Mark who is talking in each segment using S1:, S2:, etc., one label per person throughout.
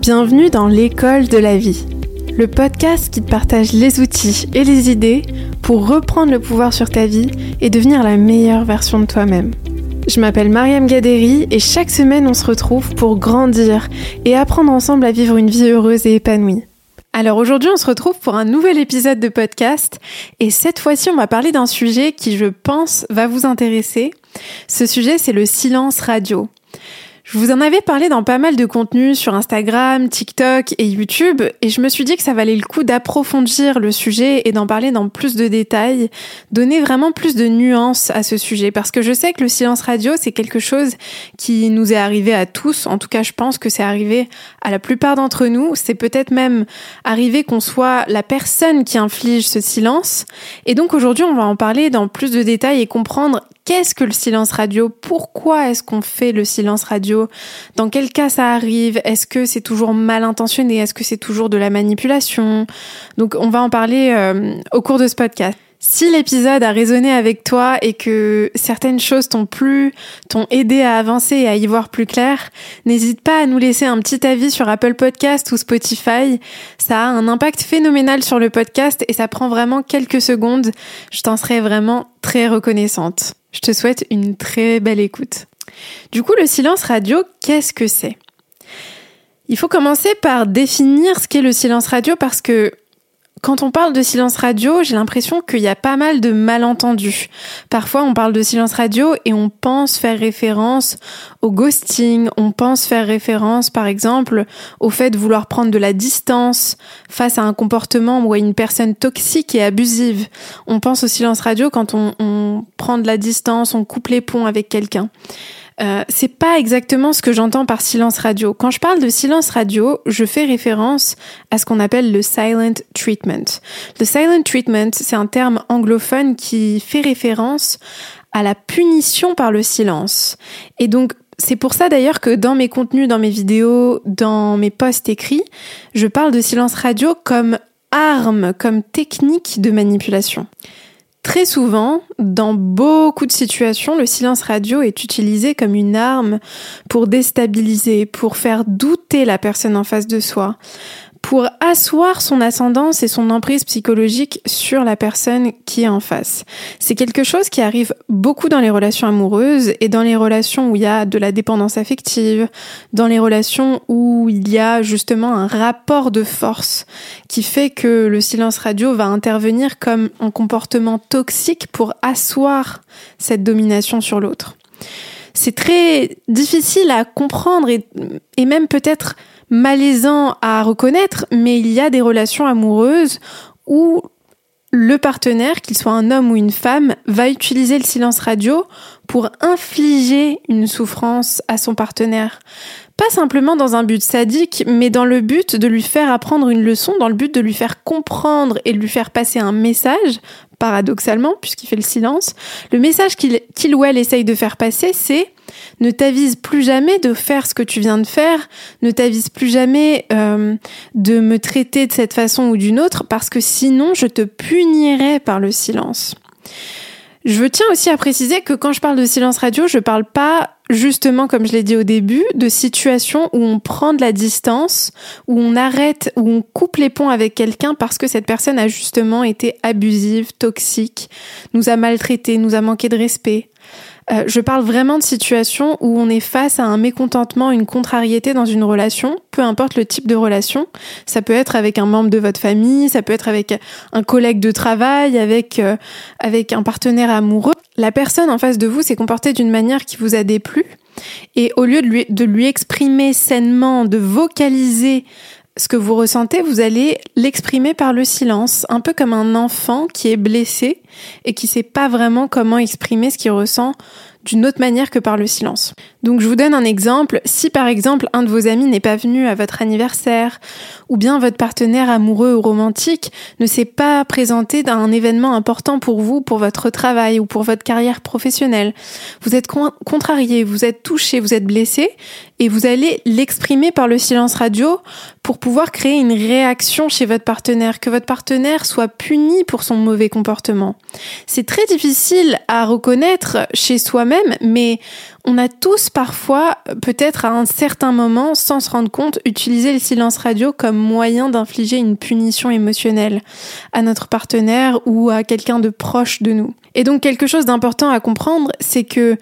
S1: Bienvenue dans l'école de la vie, le podcast qui te partage les outils et les idées pour reprendre le pouvoir sur ta vie et devenir la meilleure version de toi-même. Je m'appelle Mariam Gaderi et chaque semaine on se retrouve pour grandir et apprendre ensemble à vivre une vie heureuse et épanouie. Alors aujourd'hui on se retrouve pour un nouvel épisode de podcast et cette fois-ci on va parler d'un sujet qui je pense va vous intéresser. Ce sujet c'est le silence radio. Je vous en avais parlé dans pas mal de contenus sur Instagram, TikTok et YouTube, et je me suis dit que ça valait le coup d'approfondir le sujet et d'en parler dans plus de détails, donner vraiment plus de nuances à ce sujet, parce que je sais que le silence radio, c'est quelque chose qui nous est arrivé à tous, en tout cas je pense que c'est arrivé à la plupart d'entre nous, c'est peut-être même arrivé qu'on soit la personne qui inflige ce silence, et donc aujourd'hui on va en parler dans plus de détails et comprendre qu'est-ce que le silence radio? Pourquoi est-ce qu'on fait le silence radio? Dans quel cas ça arrive? Est-ce que c'est toujours mal intentionné? Est-ce que c'est toujours de la manipulation? Donc on va en parler euh, au cours de ce podcast. Si l'épisode a résonné avec toi et que certaines choses t'ont plu, t'ont aidé à avancer et à y voir plus clair, n'hésite pas à nous laisser un petit avis sur Apple Podcast ou Spotify. Ça a un impact phénoménal sur le podcast et ça prend vraiment quelques secondes. Je t'en serais vraiment très reconnaissante. Je te souhaite une très belle écoute. Du coup, le silence radio, qu'est-ce que c'est? Il faut commencer par définir ce qu'est le silence radio parce que quand on parle de silence radio, j'ai l'impression qu'il y a pas mal de malentendus. Parfois, on parle de silence radio et on pense faire référence au ghosting, on pense faire référence, par exemple, au fait de vouloir prendre de la distance face à un comportement ou à une personne toxique et abusive. On pense au silence radio quand on, on prend de la distance, on coupe les ponts avec quelqu'un. Euh, c'est pas exactement ce que j'entends par silence radio. Quand je parle de silence radio, je fais référence à ce qu'on appelle le silent treatment. Le silent treatment, c'est un terme anglophone qui fait référence à la punition par le silence. Et donc, c'est pour ça d'ailleurs que dans mes contenus, dans mes vidéos, dans mes posts écrits, je parle de silence radio comme arme, comme technique de manipulation. Très souvent, dans beaucoup de situations, le silence radio est utilisé comme une arme pour déstabiliser, pour faire douter la personne en face de soi, pour asseoir son ascendance et son emprise psychologique sur la personne qui est en face. C'est quelque chose qui arrive beaucoup dans les relations amoureuses et dans les relations où il y a de la dépendance affective, dans les relations où il y a justement un rapport de force qui fait que le silence radio va intervenir comme un comportement toxique pour asseoir cette domination sur l'autre. C'est très difficile à comprendre et, et même peut-être malaisant à reconnaître, mais il y a des relations amoureuses où le partenaire, qu'il soit un homme ou une femme, va utiliser le silence radio pour infliger une souffrance à son partenaire. Pas simplement dans un but sadique, mais dans le but de lui faire apprendre une leçon, dans le but de lui faire comprendre et de lui faire passer un message, paradoxalement, puisqu'il fait le silence. Le message qu'il ou elle essaye de faire passer, c'est ne t'avise plus jamais de faire ce que tu viens de faire, ne t'avise plus jamais euh, de me traiter de cette façon ou d'une autre, parce que sinon je te punirai par le silence. Je tiens aussi à préciser que quand je parle de silence radio, je parle pas justement, comme je l'ai dit au début, de situations où on prend de la distance, où on arrête, où on coupe les ponts avec quelqu'un parce que cette personne a justement été abusive, toxique, nous a maltraité, nous a manqué de respect. Euh, je parle vraiment de situations où on est face à un mécontentement, une contrariété dans une relation, peu importe le type de relation. Ça peut être avec un membre de votre famille, ça peut être avec un collègue de travail, avec, euh, avec un partenaire amoureux. La personne en face de vous s'est comportée d'une manière qui vous a déplu. Et au lieu de lui, de lui exprimer sainement, de vocaliser ce que vous ressentez, vous allez l'exprimer par le silence, un peu comme un enfant qui est blessé et qui sait pas vraiment comment exprimer ce qu'il ressent d'une autre manière que par le silence. Donc je vous donne un exemple. Si par exemple un de vos amis n'est pas venu à votre anniversaire, ou bien votre partenaire amoureux ou romantique ne s'est pas présenté dans un événement important pour vous, pour votre travail ou pour votre carrière professionnelle, vous êtes contrarié, vous êtes touché, vous êtes blessé, et vous allez l'exprimer par le silence radio pour pouvoir créer une réaction chez votre partenaire, que votre partenaire soit puni pour son mauvais comportement. C'est très difficile à reconnaître chez soi-même, mais on a tous parfois, peut-être à un certain moment, sans se rendre compte, utilisé le silence radio comme moyen d'infliger une punition émotionnelle à notre partenaire ou à quelqu'un de proche de nous. Et donc quelque chose d'important à comprendre, c'est que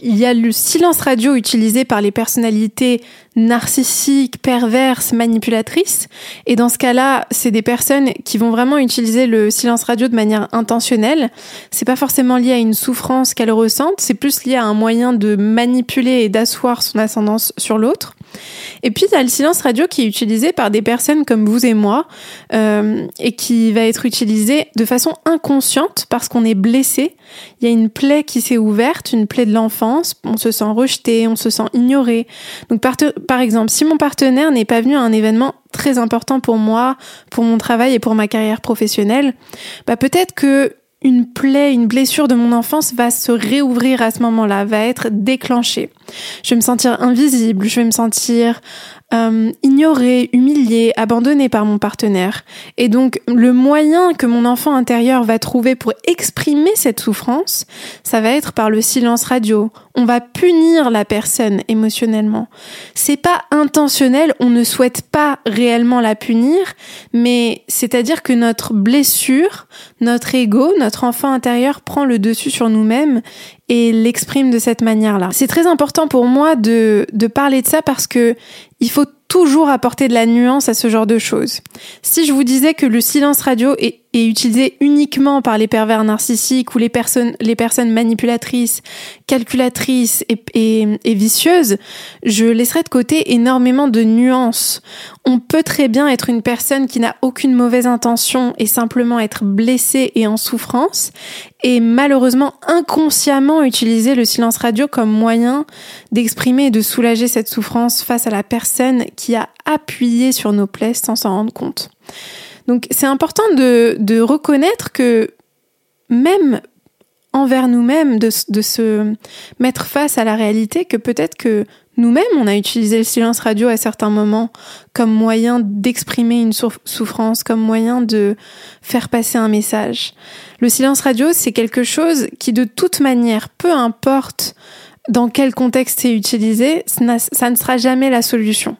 S1: il y a le silence radio utilisé par les personnalités narcissiques, perverses, manipulatrices. Et dans ce cas-là, c'est des personnes qui vont vraiment utiliser le silence radio de manière intentionnelle. C'est pas forcément lié à une souffrance qu'elle ressente, c'est plus lié à un moyen de manipuler et d'asseoir son ascendance sur l'autre. Et puis il y a le silence radio qui est utilisé par des personnes comme vous et moi euh, et qui va être utilisé de façon inconsciente parce qu'on est blessé. Il y a une plaie qui s'est ouverte, une plaie de l'enfance. On se sent rejeté, on se sent ignoré. Donc par, par exemple, si mon partenaire n'est pas venu à un événement très important pour moi, pour mon travail et pour ma carrière professionnelle, bah peut-être que une plaie, une blessure de mon enfance va se réouvrir à ce moment-là, va être déclenchée. Je vais me sentir invisible, je vais me sentir euh, ignoré, humilié, abandonné par mon partenaire. Et donc le moyen que mon enfant intérieur va trouver pour exprimer cette souffrance, ça va être par le silence radio. On va punir la personne émotionnellement. C'est pas intentionnel, on ne souhaite pas réellement la punir, mais c'est-à-dire que notre blessure, notre ego, notre enfant intérieur prend le dessus sur nous-mêmes et l'exprime de cette manière-là. C'est très important pour moi de, de parler de ça parce que il faut toujours apporter de la nuance à ce genre de choses. Si je vous disais que le silence radio est, utilisé uniquement par les pervers narcissiques ou les personnes, les personnes manipulatrices, calculatrices et, et, vicieuses, je laisserais de côté énormément de nuances. On peut très bien être une personne qui n'a aucune mauvaise intention et simplement être blessée et en souffrance et malheureusement inconsciemment utiliser le silence radio comme moyen d'exprimer et de soulager cette souffrance face à la personne qui a appuyé sur nos plaies sans s'en rendre compte. Donc c'est important de, reconnaître que même envers nous-mêmes, de, de, se mettre face à la réalité que peut-être que nous-mêmes, on a utilisé le silence radio à certains moments comme moyen d'exprimer une souffrance, comme moyen de faire passer un message. Le silence radio, c'est quelque chose qui, de toute manière, peu importe dans quel contexte c'est utilisé, ça ne sera jamais la solution.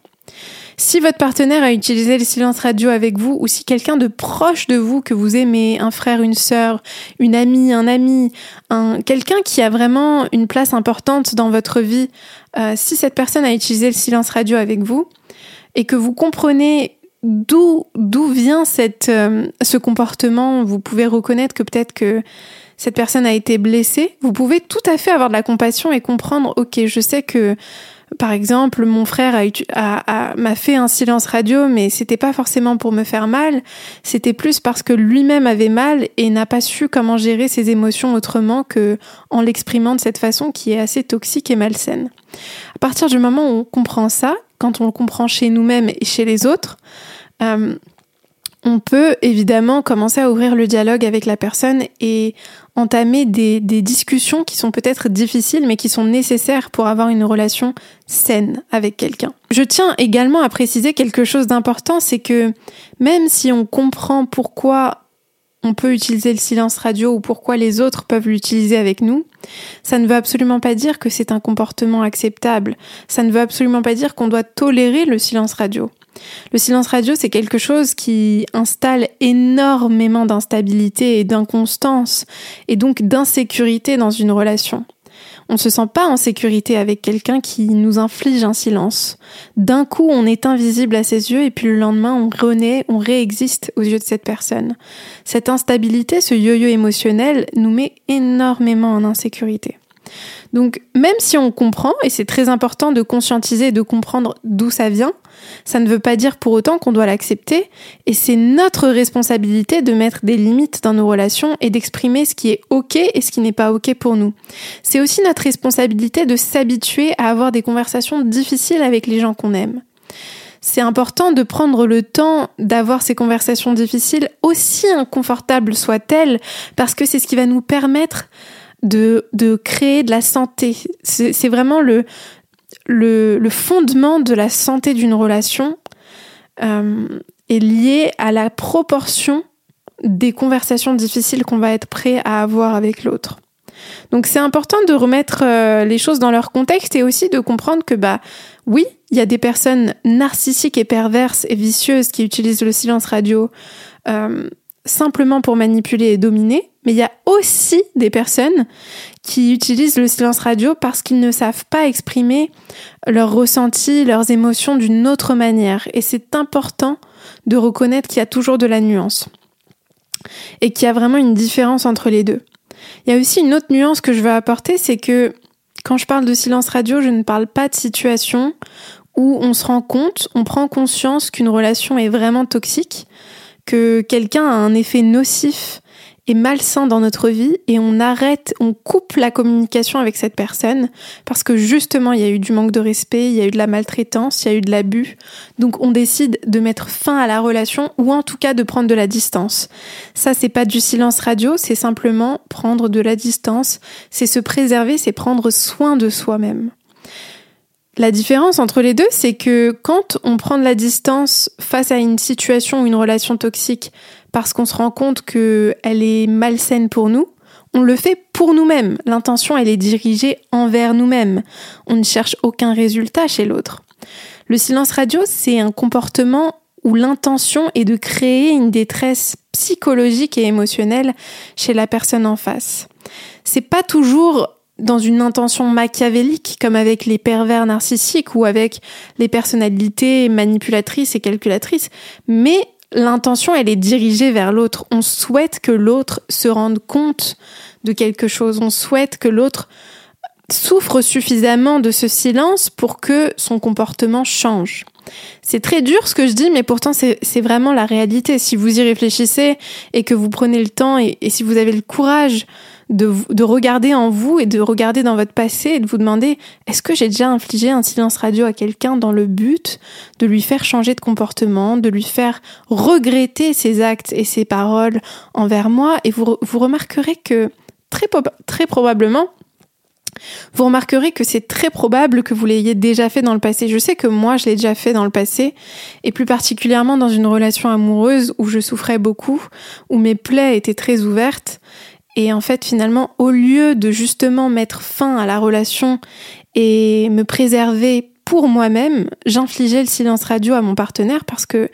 S1: Si votre partenaire a utilisé le silence radio avec vous, ou si quelqu'un de proche de vous que vous aimez, un frère, une sœur, une amie, un ami, un, quelqu'un qui a vraiment une place importante dans votre vie, euh, si cette personne a utilisé le silence radio avec vous, et que vous comprenez d'où d'où vient cette euh, ce comportement, vous pouvez reconnaître que peut-être que cette personne a été blessée, vous pouvez tout à fait avoir de la compassion et comprendre, ok, je sais que par exemple, mon frère a, m'a fait un silence radio, mais c'était pas forcément pour me faire mal, c'était plus parce que lui-même avait mal et n'a pas su comment gérer ses émotions autrement que en l'exprimant de cette façon qui est assez toxique et malsaine. À partir du moment où on comprend ça, quand on le comprend chez nous-mêmes et chez les autres, euh, on peut évidemment commencer à ouvrir le dialogue avec la personne et entamer des, discussions qui sont peut-être difficiles mais qui sont nécessaires pour avoir une relation saine avec quelqu'un. Je tiens également à préciser quelque chose d'important, c'est que même si on comprend pourquoi on peut utiliser le silence radio ou pourquoi les autres peuvent l'utiliser avec nous, ça ne veut absolument pas dire que c'est un comportement acceptable. Ça ne veut absolument pas dire qu'on doit tolérer le silence radio. Le silence radio, c'est quelque chose qui installe énormément d'instabilité et d'inconstance, et donc d'insécurité dans une relation. On ne se sent pas en sécurité avec quelqu'un qui nous inflige un silence. D'un coup, on est invisible à ses yeux et puis le lendemain, on renaît, on réexiste aux yeux de cette personne. Cette instabilité, ce yo-yo émotionnel, nous met énormément en insécurité. Donc même si on comprend, et c'est très important de conscientiser et de comprendre d'où ça vient, ça ne veut pas dire pour autant qu'on doit l'accepter, et c'est notre responsabilité de mettre des limites dans nos relations et d'exprimer ce qui est OK et ce qui n'est pas OK pour nous. C'est aussi notre responsabilité de s'habituer à avoir des conversations difficiles avec les gens qu'on aime. C'est important de prendre le temps d'avoir ces conversations difficiles, aussi inconfortables soient-elles, parce que c'est ce qui va nous permettre de, de créer de la santé. C'est vraiment le, le, fondement de la santé d'une relation euh, est lié à la proportion des conversations difficiles qu'on va être prêt à avoir avec l'autre. Donc c'est important de remettre euh, les choses dans leur contexte et aussi de comprendre que bah oui, il y a des personnes narcissiques et perverses et vicieuses qui utilisent le silence radio euh, simplement pour manipuler et dominer, mais il y a aussi des personnes qui utilisent le silence radio parce qu'ils ne savent pas exprimer leurs ressentis, leurs émotions d'une autre manière. Et c'est important de reconnaître qu'il y a toujours de la nuance et qu'il y a vraiment une différence entre les deux. Il y a aussi une autre nuance que je veux apporter, c'est que quand je parle de silence radio, je ne parle pas de situation où on se rend compte, on prend conscience qu'une relation est vraiment toxique, que quelqu'un a un effet nocif et malsain dans notre vie et on arrête, on coupe la communication avec cette personne parce que justement il y a eu du manque de respect, il y a eu de la maltraitance, il y a eu de l'abus. Donc on décide de mettre fin à la relation ou en tout cas de prendre de la distance. Ça c'est pas du silence radio, c'est simplement prendre de la distance, c'est se préserver, c'est prendre soin de soi-même. La différence entre les deux, c'est que quand on prend de la distance face à une situation ou une relation toxique parce qu'on se rend compte qu'elle est malsaine pour nous, on le fait pour nous-mêmes. L'intention, elle est dirigée envers nous-mêmes. On ne cherche aucun résultat chez l'autre. Le silence radio, c'est un comportement où l'intention est de créer une détresse psychologique et émotionnelle chez la personne en face. C'est pas toujours dans une intention machiavélique comme avec les pervers narcissiques ou avec les personnalités manipulatrices et calculatrices, mais l'intention elle est dirigée vers l'autre. On souhaite que l'autre se rende compte de quelque chose, on souhaite que l'autre souffre suffisamment de ce silence pour que son comportement change. C'est très dur ce que je dis, mais pourtant c'est vraiment la réalité. Si vous y réfléchissez et que vous prenez le temps et si vous avez le courage de, de regarder en vous et de regarder dans votre passé et de vous demander est-ce que j'ai déjà infligé un silence radio à quelqu'un dans le but de lui faire changer de comportement, de lui faire regretter ses actes et ses paroles envers moi? Et vous, vous remarquerez que très, très probablement vous remarquerez que c'est très probable que vous l'ayez déjà fait dans le passé. Je sais que moi, je l'ai déjà fait dans le passé, et plus particulièrement dans une relation amoureuse où je souffrais beaucoup, où mes plaies étaient très ouvertes, et en fait, finalement, au lieu de justement mettre fin à la relation et me préserver pour moi-même, j'infligeais le silence radio à mon partenaire parce que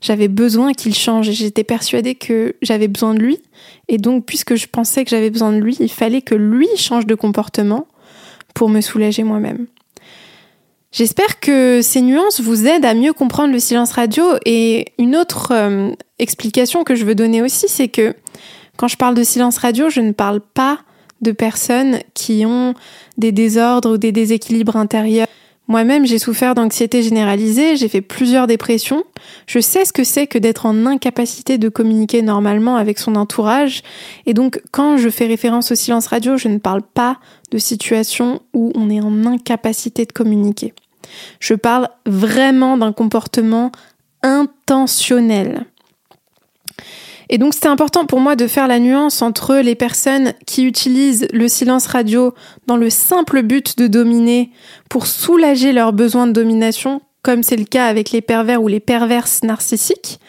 S1: j'avais besoin qu'il change et j'étais persuadée que j'avais besoin de lui. Et donc, puisque je pensais que j'avais besoin de lui, il fallait que lui change de comportement pour me soulager moi-même. J'espère que ces nuances vous aident à mieux comprendre le silence radio et une autre euh, explication que je veux donner aussi, c'est que quand je parle de silence radio, je ne parle pas de personnes qui ont des désordres ou des déséquilibres intérieurs. Moi-même, j'ai souffert d'anxiété généralisée, j'ai fait plusieurs dépressions. Je sais ce que c'est que d'être en incapacité de communiquer normalement avec son entourage. Et donc, quand je fais référence au silence radio, je ne parle pas de situations où on est en incapacité de communiquer. Je parle vraiment d'un comportement intentionnel. Et donc c'était important pour moi de faire la nuance entre les personnes qui utilisent le silence radio dans le simple but de dominer pour soulager leurs besoins de domination, comme c'est le cas avec les pervers ou les perverses narcissiques,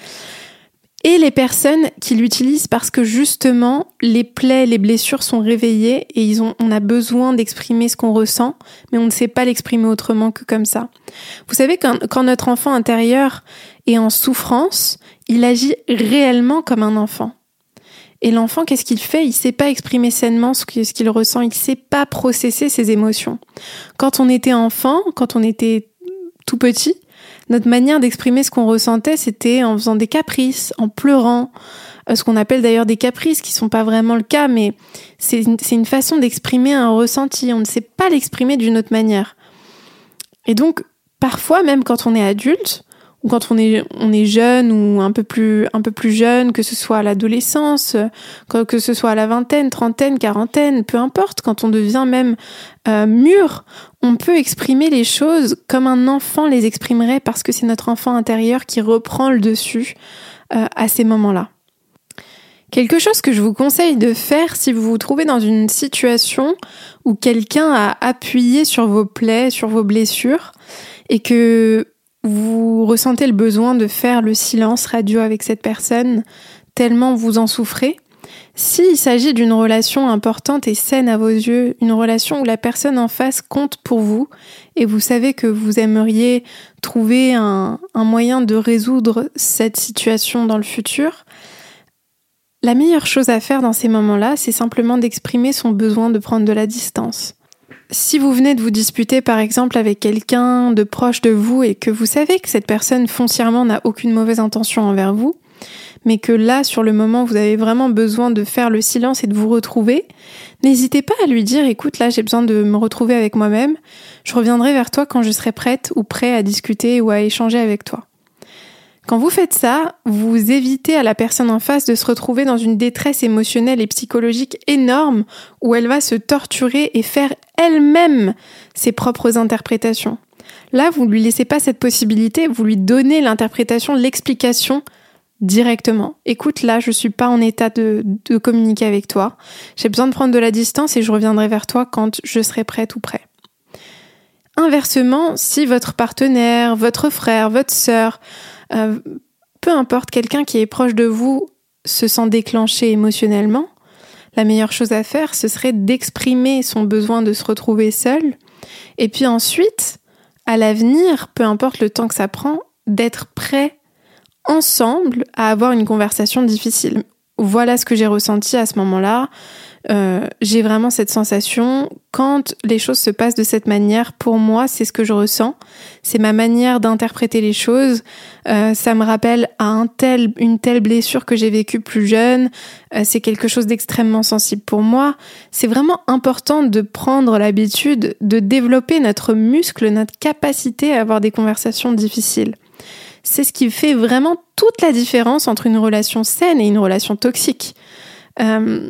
S1: et les personnes qui l'utilisent parce que justement les plaies, les blessures sont réveillées et ils ont, on a besoin d'exprimer ce qu'on ressent, mais on ne sait pas l'exprimer autrement que comme ça. Vous savez quand, quand notre enfant intérieur est en souffrance, il agit réellement comme un enfant. Et l'enfant, qu'est-ce qu'il fait? Il sait pas exprimer sainement ce qu'il ressent, il sait pas processer ses émotions. Quand on était enfant, quand on était tout petit, notre manière d'exprimer ce qu'on ressentait, c'était en faisant des caprices, en pleurant, euh, ce qu'on appelle d'ailleurs des caprices, qui sont pas vraiment le cas, mais c'est une façon d'exprimer un ressenti. On ne sait pas l'exprimer d'une autre manière. Et donc, parfois, même quand on est adulte, ou quand on est jeune ou un peu plus un peu plus jeune, que ce soit à l'adolescence, que ce soit à la vingtaine, trentaine, quarantaine, peu importe, quand on devient même euh, mûr, on peut exprimer les choses comme un enfant les exprimerait parce que c'est notre enfant intérieur qui reprend le dessus euh, à ces moments-là. Quelque chose que je vous conseille de faire si vous vous trouvez dans une situation où quelqu'un a appuyé sur vos plaies, sur vos blessures, et que vous ressentez le besoin de faire le silence radio avec cette personne, tellement vous en souffrez. S'il s'agit d'une relation importante et saine à vos yeux, une relation où la personne en face compte pour vous et vous savez que vous aimeriez trouver un, un moyen de résoudre cette situation dans le futur, la meilleure chose à faire dans ces moments-là, c'est simplement d'exprimer son besoin de prendre de la distance. Si vous venez de vous disputer par exemple avec quelqu'un de proche de vous et que vous savez que cette personne foncièrement n'a aucune mauvaise intention envers vous, mais que là, sur le moment, vous avez vraiment besoin de faire le silence et de vous retrouver, n'hésitez pas à lui dire, écoute, là, j'ai besoin de me retrouver avec moi-même, je reviendrai vers toi quand je serai prête ou prêt à discuter ou à échanger avec toi. Quand vous faites ça, vous évitez à la personne en face de se retrouver dans une détresse émotionnelle et psychologique énorme où elle va se torturer et faire elle-même ses propres interprétations. Là, vous ne lui laissez pas cette possibilité, vous lui donnez l'interprétation, l'explication directement. Écoute, là, je suis pas en état de, de communiquer avec toi. J'ai besoin de prendre de la distance et je reviendrai vers toi quand je serai prête ou prêt. Inversement, si votre partenaire, votre frère, votre sœur, euh, peu importe, quelqu'un qui est proche de vous se sent déclenché émotionnellement, la meilleure chose à faire, ce serait d'exprimer son besoin de se retrouver seul, et puis ensuite, à l'avenir, peu importe le temps que ça prend, d'être prêt ensemble à avoir une conversation difficile. Voilà ce que j'ai ressenti à ce moment-là. Euh, j'ai vraiment cette sensation quand les choses se passent de cette manière. Pour moi, c'est ce que je ressens. C'est ma manière d'interpréter les choses. Euh, ça me rappelle à un tel, une telle blessure que j'ai vécue plus jeune. Euh, c'est quelque chose d'extrêmement sensible pour moi. C'est vraiment important de prendre l'habitude de développer notre muscle, notre capacité à avoir des conversations difficiles. C'est ce qui fait vraiment toute la différence entre une relation saine et une relation toxique. Euh,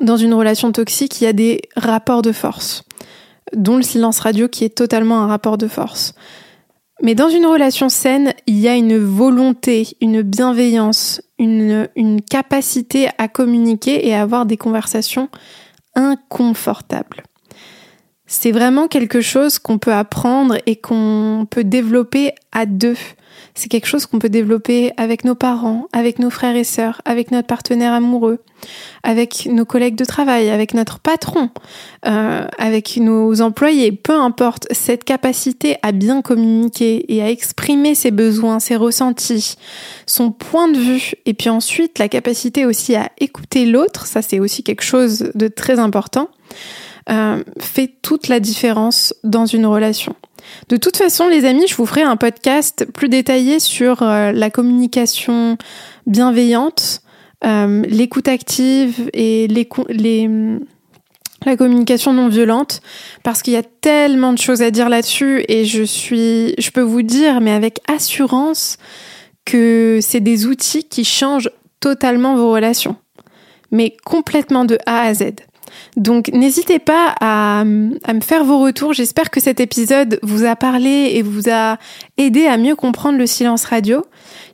S1: dans une relation toxique, il y a des rapports de force, dont le silence radio qui est totalement un rapport de force. Mais dans une relation saine, il y a une volonté, une bienveillance, une, capacité à communiquer et à avoir des conversations inconfortables. C'est vraiment quelque chose qu'on peut apprendre et qu'on peut développer à deux. C'est quelque chose qu'on peut développer avec nos parents, avec nos frères et sœurs, avec notre partenaire amoureux, avec nos collègues de travail, avec notre patron, euh, avec nos employés. Peu importe, cette capacité à bien communiquer et à exprimer ses besoins, ses ressentis, son point de vue, et puis ensuite la capacité aussi à écouter l'autre, ça c'est aussi quelque chose de très important, euh, fait toute la différence dans une relation. De toute façon, les amis, je vous ferai un podcast plus détaillé sur euh, la communication bienveillante, euh, l'écoute active et les, les, la communication non violente, parce qu'il y a tellement de choses à dire là-dessus et je suis, je peux vous dire, mais avec assurance, que c'est des outils qui changent totalement vos relations, mais complètement de A à Z. Donc n'hésitez pas à, me faire vos retours. J'espère que cet épisode vous a parlé et vous a aidé à mieux comprendre le silence radio.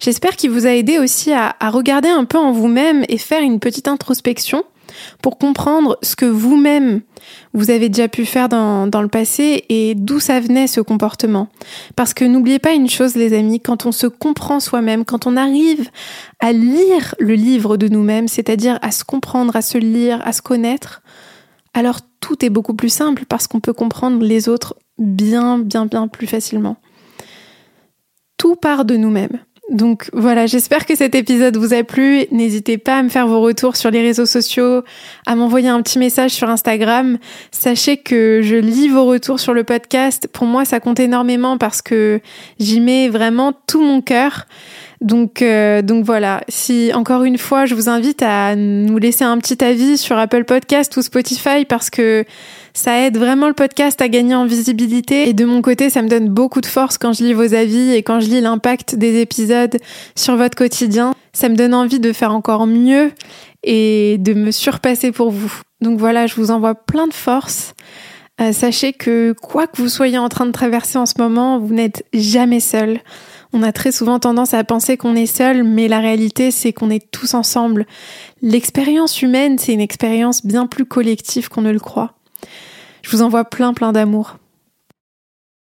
S1: J'espère qu'il vous a aidé aussi à, à regarder un peu en vous-même et faire une petite introspection pour comprendre ce que vous-même vous avez déjà pu faire dans, le passé et d'où ça venait ce comportement. Parce que n'oubliez pas une chose les amis, quand on se comprend soi-même, quand on arrive à lire le livre de nous-mêmes, c'est-à-dire à se comprendre, à se lire, à se connaître, alors tout est beaucoup plus simple parce qu'on peut comprendre les autres bien, bien, bien plus facilement. Tout part de nous-mêmes. Donc voilà, j'espère que cet épisode vous a plu. N'hésitez pas à me faire vos retours sur les réseaux sociaux, à m'envoyer un petit message sur Instagram. Sachez que je lis vos retours sur le podcast. Pour moi, ça compte énormément parce que j'y mets vraiment tout mon cœur. Donc, euh, donc voilà. Si encore une fois, je vous invite à nous laisser un petit avis sur Apple Podcast ou Spotify parce que ça aide vraiment le podcast à gagner en visibilité. Et de mon côté, ça me donne beaucoup de force quand je lis vos avis et quand je lis l'impact des épisodes sur votre quotidien. Ça me donne envie de faire encore mieux et de me surpasser pour vous. Donc voilà, je vous envoie plein de force. Euh, sachez que quoi que vous soyez en train de traverser en ce moment, vous n'êtes jamais seul. On a très souvent tendance à penser qu'on est seul, mais la réalité c'est qu'on est tous ensemble. L'expérience humaine, c'est une expérience bien plus collective qu'on ne le croit. Je vous envoie plein plein d'amour.